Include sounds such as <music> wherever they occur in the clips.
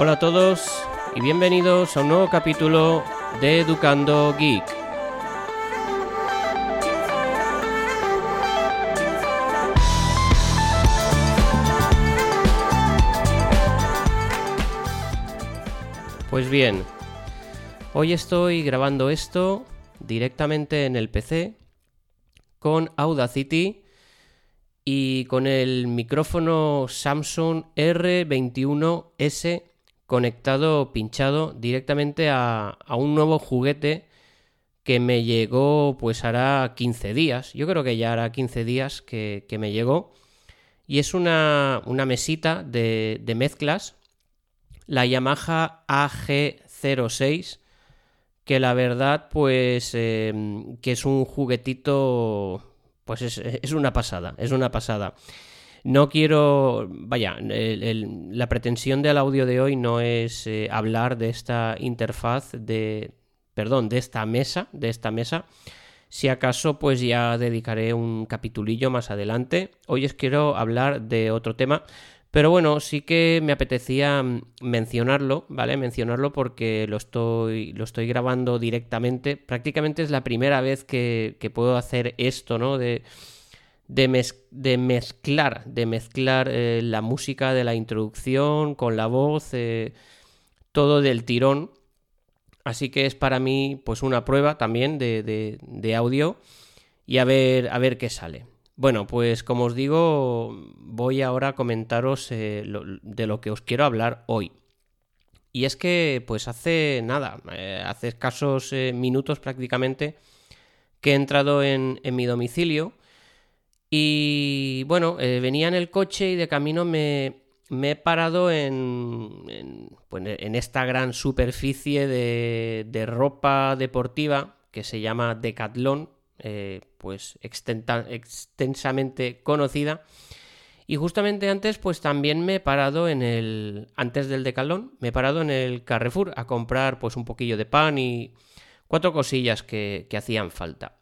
Hola a todos y bienvenidos a un nuevo capítulo de Educando Geek. Pues bien, hoy estoy grabando esto directamente en el PC con Audacity y con el micrófono Samsung R21S conectado, pinchado directamente a, un nuevo juguete que me llegó pues hará 15 días. Yo creo que ya hará 15 días que, me llegó. Y es una, mesita de, mezclas, la Yamaha AG06, que la verdad pues eh, que es un juguetito pues es, una pasada, es una pasada. No quiero, vaya, la pretensión del audio de hoy no es eh, hablar de esta interfaz de, perdón, de esta mesa, de esta mesa. Si acaso, pues ya dedicaré un capitulillo más adelante. Hoy os quiero hablar de otro tema, pero bueno, sí que me apetecía mm, mencionarlo, ¿vale? Mencionarlo porque lo estoy, lo estoy grabando directamente. Prácticamente es la primera vez que, puedo hacer esto, ¿no? De, de, mezclar, de mezclar eh, la música de la introducción con la voz, eh, todo del tirón. Así que es para mí, pues, una prueba también de, de audio y a ver, a ver qué sale. Bueno, pues como os digo, voy ahora a comentaros eh, de lo que os quiero hablar hoy. Y es que, pues hace nada, hace escasos minutos prácticamente, que he entrado en, mi domicilio y bueno, venía en el coche y de camino me, he parado en, pues, en, esta gran superficie de, de ropa deportiva que se llama Decathlon, eh, pues extensamente conocida. Y justamente antes, pues también me he parado en el. Antes del decalón, me he parado en el Carrefour a comprar pues un poquillo de pan y cuatro cosillas que, hacían falta.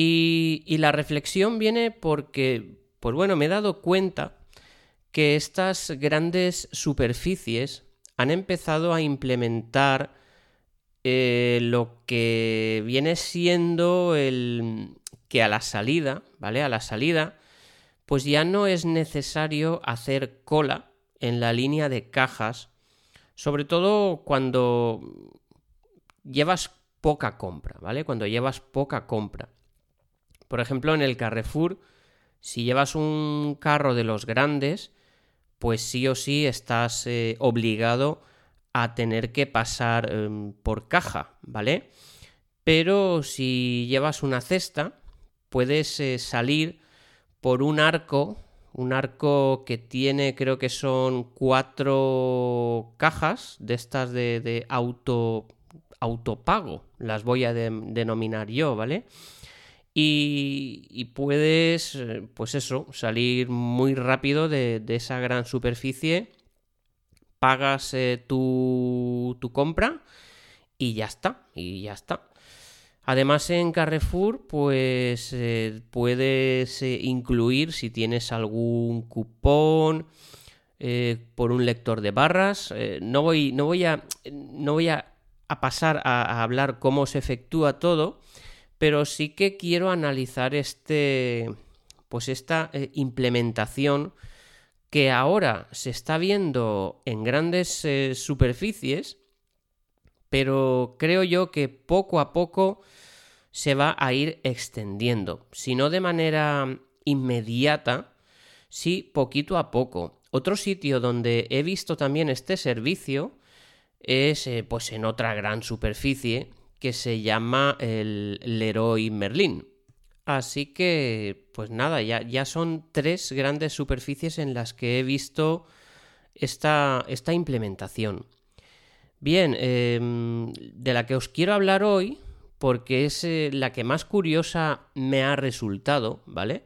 Y, la reflexión viene porque, pues bueno, me he dado cuenta que estas grandes superficies han empezado a implementar eh, lo que viene siendo el que a la salida, ¿vale? A la salida, pues ya no es necesario hacer cola en la línea de cajas, sobre todo cuando llevas poca compra, ¿vale? Cuando llevas poca compra. Por ejemplo, en el Carrefour, si llevas un carro de los grandes, pues sí o sí estás eh, obligado a tener que pasar em, por caja, ¿vale? Pero si llevas una cesta, puedes eh, salir por un arco, un arco que tiene, creo que son cuatro cajas de estas de, auto, autopago, las voy a denominar yo, ¿vale? Y, puedes, eh, pues eso, salir muy rápido de, esa gran superficie pagas eh, tu, compra y ya está, y ya está. Además en Carrefour pues eh, puedes incluir si tienes algún cupón por un lector de barras. no, voy, no, voy, a, no voy a, pasar a, hablar cómo se efectúa todo, pero sí que quiero analizar este pues esta implementación que ahora se está viendo en grandes eh, superficies, pero creo yo que poco a poco se va a ir extendiendo, si no de manera inmediata, sí poquito a poco. Otro sitio donde he visto también este servicio es eh, pues en otra gran superficie que se llama el Leroy Merlin. Así que, pues nada, ya, ya son tres grandes superficies en las que he visto esta, esta implementación. Bien, em, de la que os quiero hablar hoy, porque es eh, la que más curiosa me ha resultado, ¿vale?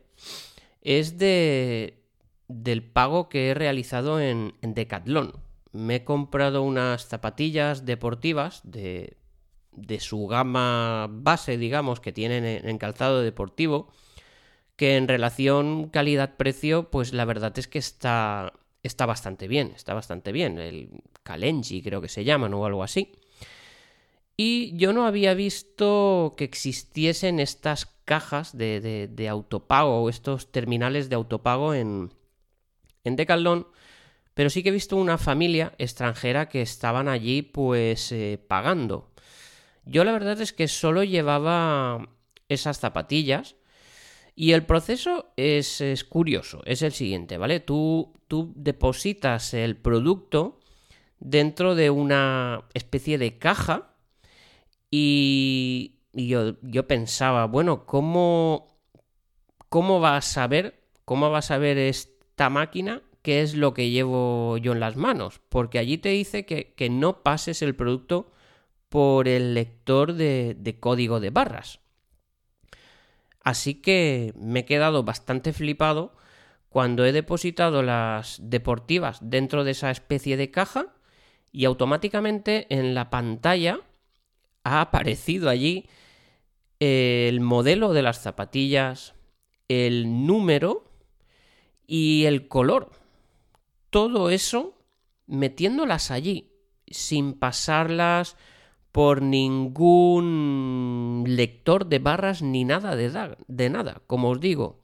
Es de, del pago que he realizado en, en Decathlon. Me he comprado unas zapatillas deportivas de de su gama base, digamos, que tienen en calzado deportivo, que en relación calidad-precio, pues la verdad es que está, está bastante bien, está bastante bien. El Kalenji creo que se llaman o algo así. Y yo no había visto que existiesen estas cajas de, de, autopago o estos terminales de autopago en, en pero sí que he visto una familia extranjera que estaban allí pues eh, pagando. Yo la verdad es que solo llevaba esas zapatillas y el proceso es, es curioso, es el siguiente, ¿vale? Tú, tú depositas el producto dentro de una especie de caja y, yo, yo, pensaba, bueno, ¿cómo, ¿cómo va a saber, cómo va a saber esta máquina qué es lo que llevo yo en las manos? Porque allí te dice que, que no pases el producto por el lector de, código de barras. Así que me he quedado bastante flipado cuando he depositado las deportivas dentro de esa especie de caja y automáticamente en la pantalla ha aparecido allí el modelo de las zapatillas, el número y el color. Todo eso metiéndolas allí, sin pasarlas por ningún lector de barras ni nada de, nada. Como os digo,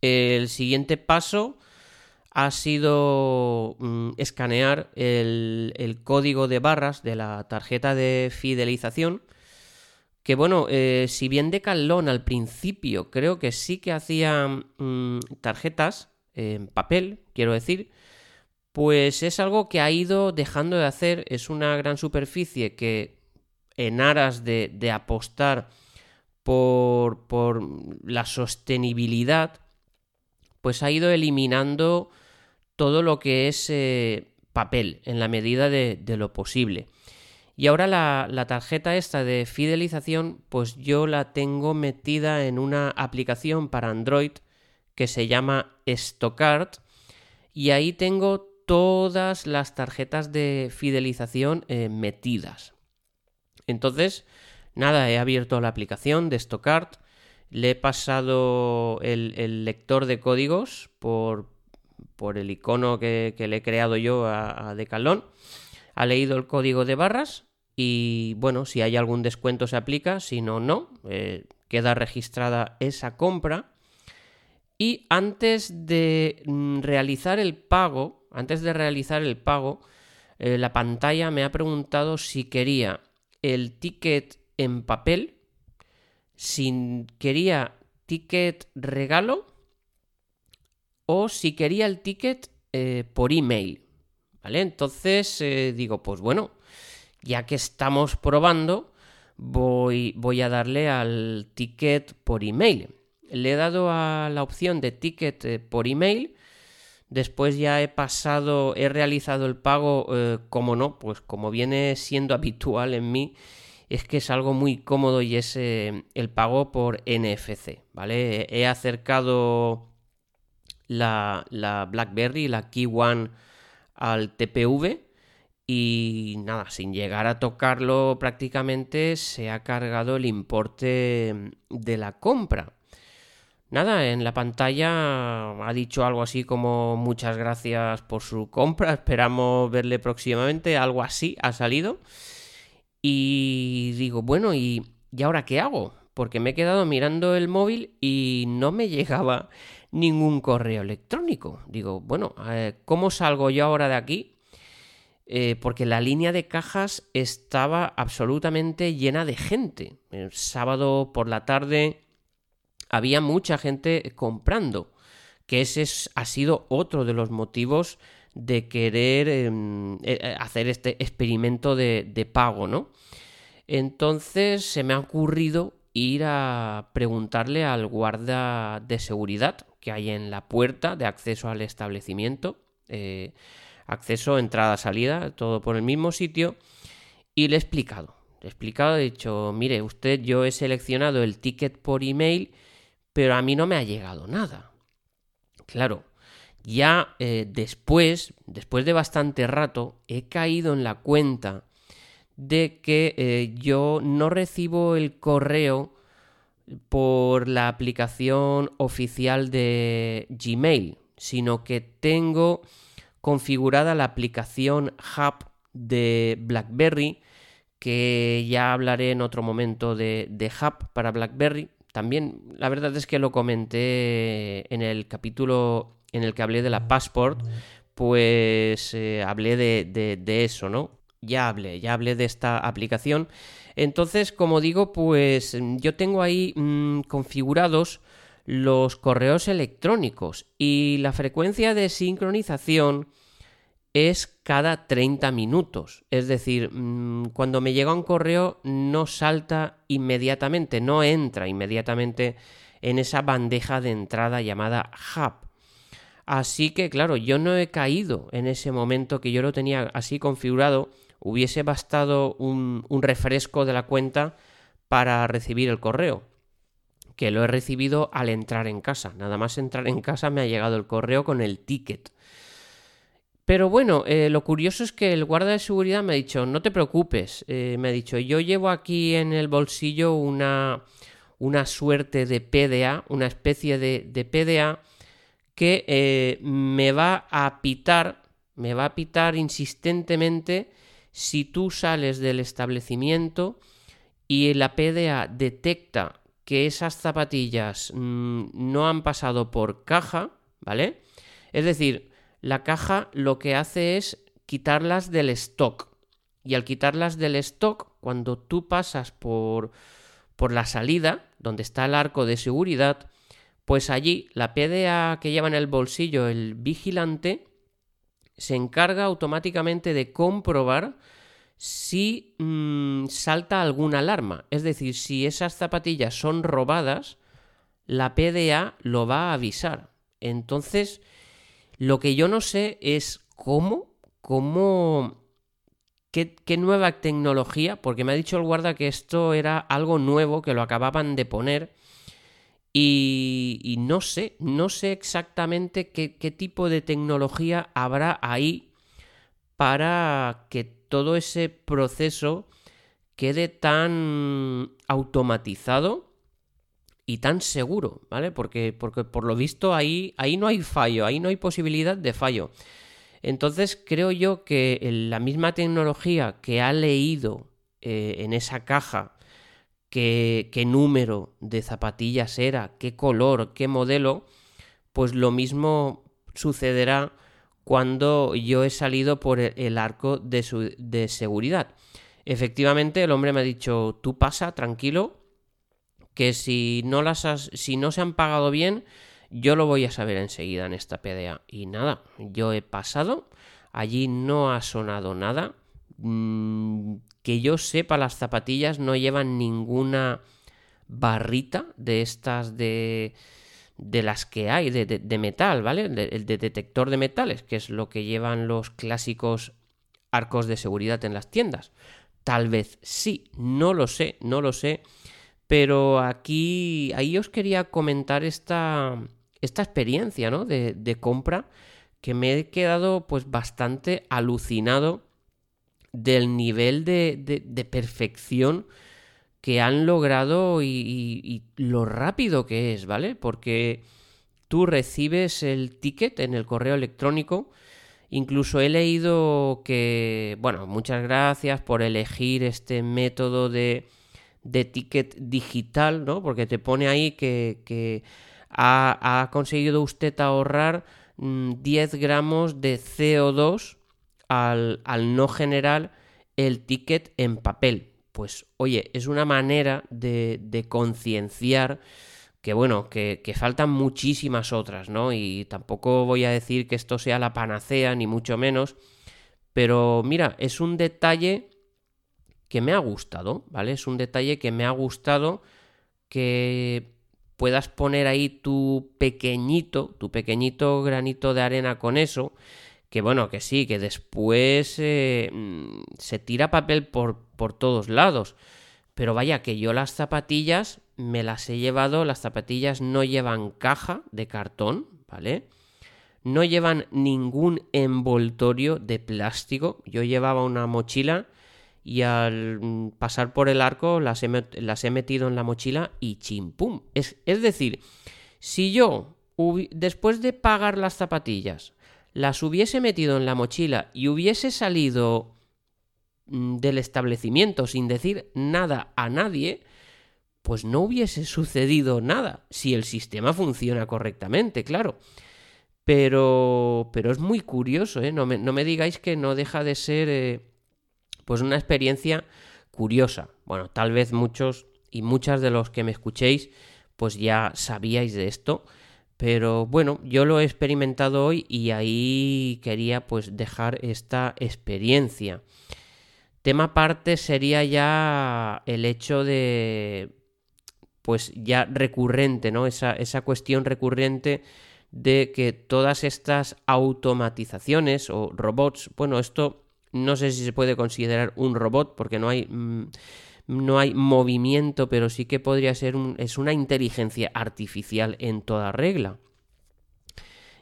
el siguiente paso ha sido mm, escanear el, código de barras de la tarjeta de fidelización. Que bueno, eh, si bien de Calón al principio creo que sí que hacía mm, tarjetas en papel, quiero decir, pues es algo que ha ido dejando de hacer. Es una gran superficie que en aras de, apostar por, la sostenibilidad, pues ha ido eliminando todo lo que es eh, papel en la medida de, lo posible. Y ahora la, la, tarjeta esta de fidelización, pues yo la tengo metida en una aplicación para Android que se llama Stockard y ahí tengo todas las tarjetas de fidelización eh, metidas. Entonces, nada, he abierto la aplicación de Stockard, le he pasado el lector de códigos por, por el icono que, le he creado yo a, a Decathlon. Ha leído el código de barras y bueno, si hay algún descuento se aplica, si no, no. Eh, queda registrada esa compra. Y antes de mm, realizar el pago, antes de realizar el pago, eh, la pantalla me ha preguntado si quería el ticket en papel, si quería ticket regalo o si quería el ticket eh, por email. ¿Vale? Entonces eh, digo, pues bueno, ya que estamos probando, voy, voy a darle al ticket por email. Le he dado a la opción de ticket por email. Después ya he pasado, he realizado el pago, como no, pues como viene siendo <laughs> habitual en mí, es que es algo muy cómodo y es el pago por NFC, ¿vale? He acercado la, la BlackBerry, la Key One al TPV y nada, sin llegar a tocarlo prácticamente se ha cargado el importe de la compra. Nada, en la pantalla ha dicho algo así como muchas gracias por su compra, esperamos verle próximamente, algo así ha salido. Y digo, bueno, ¿y, ¿y ahora qué hago? Porque me he quedado mirando el móvil y no me llegaba ningún correo electrónico. Digo, bueno, eh, ¿cómo salgo yo ahora de aquí? Eh, porque la línea de cajas estaba absolutamente llena de gente. El sábado por la tarde había mucha gente comprando, que ese ha sido otro de los motivos de querer em, eh, hacer este experimento de, de pago, ¿no? Entonces se me ha ocurrido ir a preguntarle al guarda de seguridad que hay en la puerta de acceso al establecimiento. Eh, acceso, entrada, salida, todo por el mismo sitio. Y le he explicado. Le he explicado, he dicho, mire, usted, yo he seleccionado el ticket por email, pero a mí no me ha llegado nada. Claro, ya eh, después, después de bastante rato, he caído en la cuenta de que eh, yo no recibo el correo por la aplicación oficial de Gmail, sino que tengo configurada la aplicación Hub de BlackBerry, que ya hablaré en otro momento de, Hub para BlackBerry. También la verdad es que lo comenté en el capítulo en el que hablé de la Passport, pues eh, hablé de, eso, ¿no? Ya hablé, ya hablé de esta aplicación. Entonces, como digo, pues yo tengo ahí mm, configurados los correos electrónicos y la frecuencia de sincronización es cada 30 minutos. Es decir, mm, cuando me llega un correo no salta inmediatamente, no entra inmediatamente en esa bandeja de entrada llamada Hub. Así que, claro, yo no he caído en ese momento que yo lo tenía así configurado. Hubiese bastado un, un refresco de la cuenta para recibir el correo que lo he recibido al entrar en casa. Nada más entrar en casa me ha llegado el correo con el ticket. Pero bueno, eh, lo curioso es que el guarda de seguridad me ha dicho, no te preocupes, eh, me ha dicho, yo llevo aquí en el bolsillo una, una suerte de PDA, una especie de, de PDA que eh, me va a pitar, me va a pitar insistentemente si tú sales del establecimiento y la PDA detecta que esas zapatillas mm, no han pasado por caja, ¿vale? Es decir, la caja lo que hace es quitarlas del stock. Y al quitarlas del stock, cuando tú pasas por, por la salida, donde está el arco de seguridad, pues allí la PDA que lleva en el bolsillo el vigilante se encarga automáticamente de comprobar si mm, salta alguna alarma. Es decir, si esas zapatillas son robadas, la PDA lo va a avisar. Entonces, lo que yo no sé es cómo, cómo, qué, nueva tecnología, porque me ha dicho el guarda que esto era algo nuevo, que lo acababan de poner. Y, no sé, no sé exactamente qué tipo de tecnología habrá ahí para que todo ese proceso quede tan automatizado y tan seguro, ¿vale? Porque, porque por lo visto ahí, ahí no hay fallo, ahí no hay posibilidad de fallo. Entonces creo yo que la misma tecnología que ha leído eh, en esa caja qué, qué número de zapatillas era, qué color, qué modelo, pues lo mismo sucederá cuando yo he salido por el arco de, seguridad. Efectivamente, el hombre me ha dicho, tú pasa, tranquilo, que si no, las si no se han pagado bien, yo lo voy a saber enseguida en esta PDA. Y nada, yo he pasado, allí no ha sonado nada. Mm, que yo sepa, las zapatillas no llevan ninguna barrita de estas de de las que hay de, metal, ¿vale? El de, detector de metales, que es lo que llevan los clásicos arcos de seguridad en las tiendas. Tal vez sí, no lo sé, no lo sé. Pero aquí, ahí os quería comentar esta, esta experiencia, ¿no? De, compra que me he quedado pues bastante alucinado del nivel de, de perfección que han logrado y, lo rápido que es, ¿vale? Porque tú recibes el ticket en el correo electrónico. Incluso he leído que, bueno, muchas gracias por elegir este método de, de ticket digital, ¿no? Porque te pone ahí que, ha, conseguido usted ahorrar 10 mm, gramos de CO2 al, al no generar el ticket en papel pues oye, es una manera de, concienciar que bueno, que, faltan muchísimas otras, ¿no? Y tampoco voy a decir que esto sea la panacea, ni mucho menos, pero mira, es un detalle que me ha gustado, ¿vale? Es un detalle que me ha gustado que puedas poner ahí tu pequeñito, tu pequeñito granito de arena con eso, que bueno, que sí, que después eh, mm, se tira papel por, por todos lados. Pero vaya, que yo las zapatillas me las he llevado, las zapatillas no llevan caja de cartón, ¿vale? No llevan ningún envoltorio de plástico. Yo llevaba una mochila y al mm, pasar por el arco las he, las he metido en la mochila y chimpum. Es, es decir, si yo después de pagar las zapatillas, las hubiese metido en la mochila y hubiese salido mm, del establecimiento sin decir nada a nadie, pues no hubiese sucedido nada, si el sistema funciona correctamente, claro. Pero, pero es muy curioso, ¿eh? No me, no me digáis que no deja de ser, eh, pues una experiencia curiosa. Bueno, tal vez muchos y muchas de los que me escuchéis, pues ya sabíais de esto. Pero bueno, yo lo he experimentado hoy y ahí quería pues dejar esta experiencia. Tema aparte sería ya el hecho de pues ya recurrente, ¿no? Esa, esa cuestión recurrente de que todas estas automatizaciones o robots, bueno, esto no sé si se puede considerar un robot porque no hay... Mm, no hay movimiento, pero sí que podría ser es una inteligencia artificial en toda regla.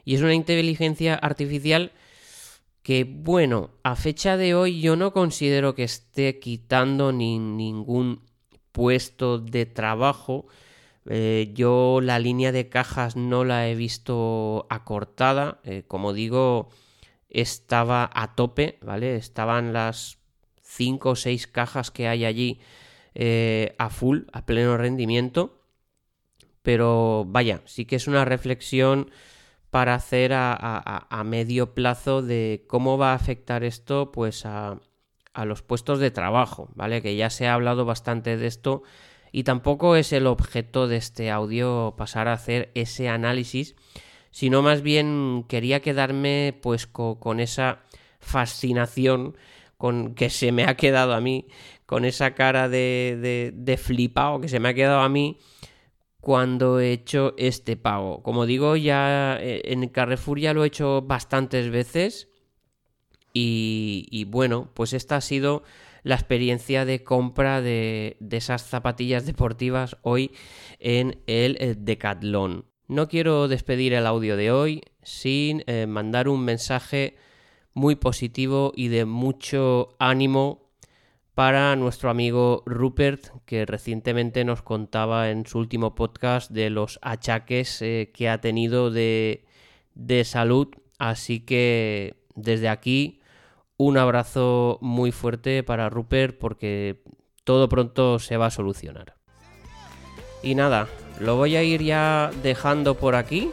Y es una inteligencia artificial que, bueno, a fecha de hoy yo no considero que esté quitando ni ningún puesto de trabajo. Eh, yo la línea de cajas no la he visto acortada. Eh, como digo, estaba a tope, ¿vale? Estaban las 5 o 6 cajas que hay allí eh, a full, a pleno rendimiento. Pero vaya, sí que es una reflexión para hacer a, medio plazo de cómo va a afectar esto pues a, a los puestos de trabajo, ¿vale? Que ya se ha hablado bastante de esto y tampoco es el objeto de este audio pasar a hacer ese análisis, sino más bien quería quedarme pues con esa fascinación con que se me ha quedado a mí, con esa cara de, de, flipado que se me ha quedado a mí cuando he hecho este pago. Como digo, ya eh, en Carrefour ya lo he hecho bastantes veces y, y bueno, pues esta ha sido la experiencia de compra de, de, esas zapatillas deportivas hoy en el Decathlon. No quiero despedir el audio de hoy sin eh, mandar un mensaje muy positivo y de mucho ánimo para nuestro amigo Rupert, que recientemente nos contaba en su último podcast de los achaques eh, que ha tenido de, de salud. Así que desde aquí un abrazo muy fuerte para Rupert porque todo pronto se va a solucionar. Y nada, lo voy a ir ya dejando por aquí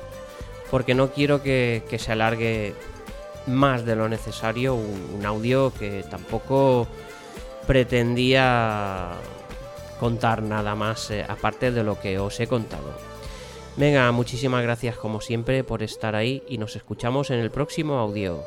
porque no quiero que, se alargue más de lo necesario un, un audio que tampoco pretendía contar nada más eh, aparte de lo que os he contado. Venga, muchísimas gracias como siempre por estar ahí y nos escuchamos en el próximo audio.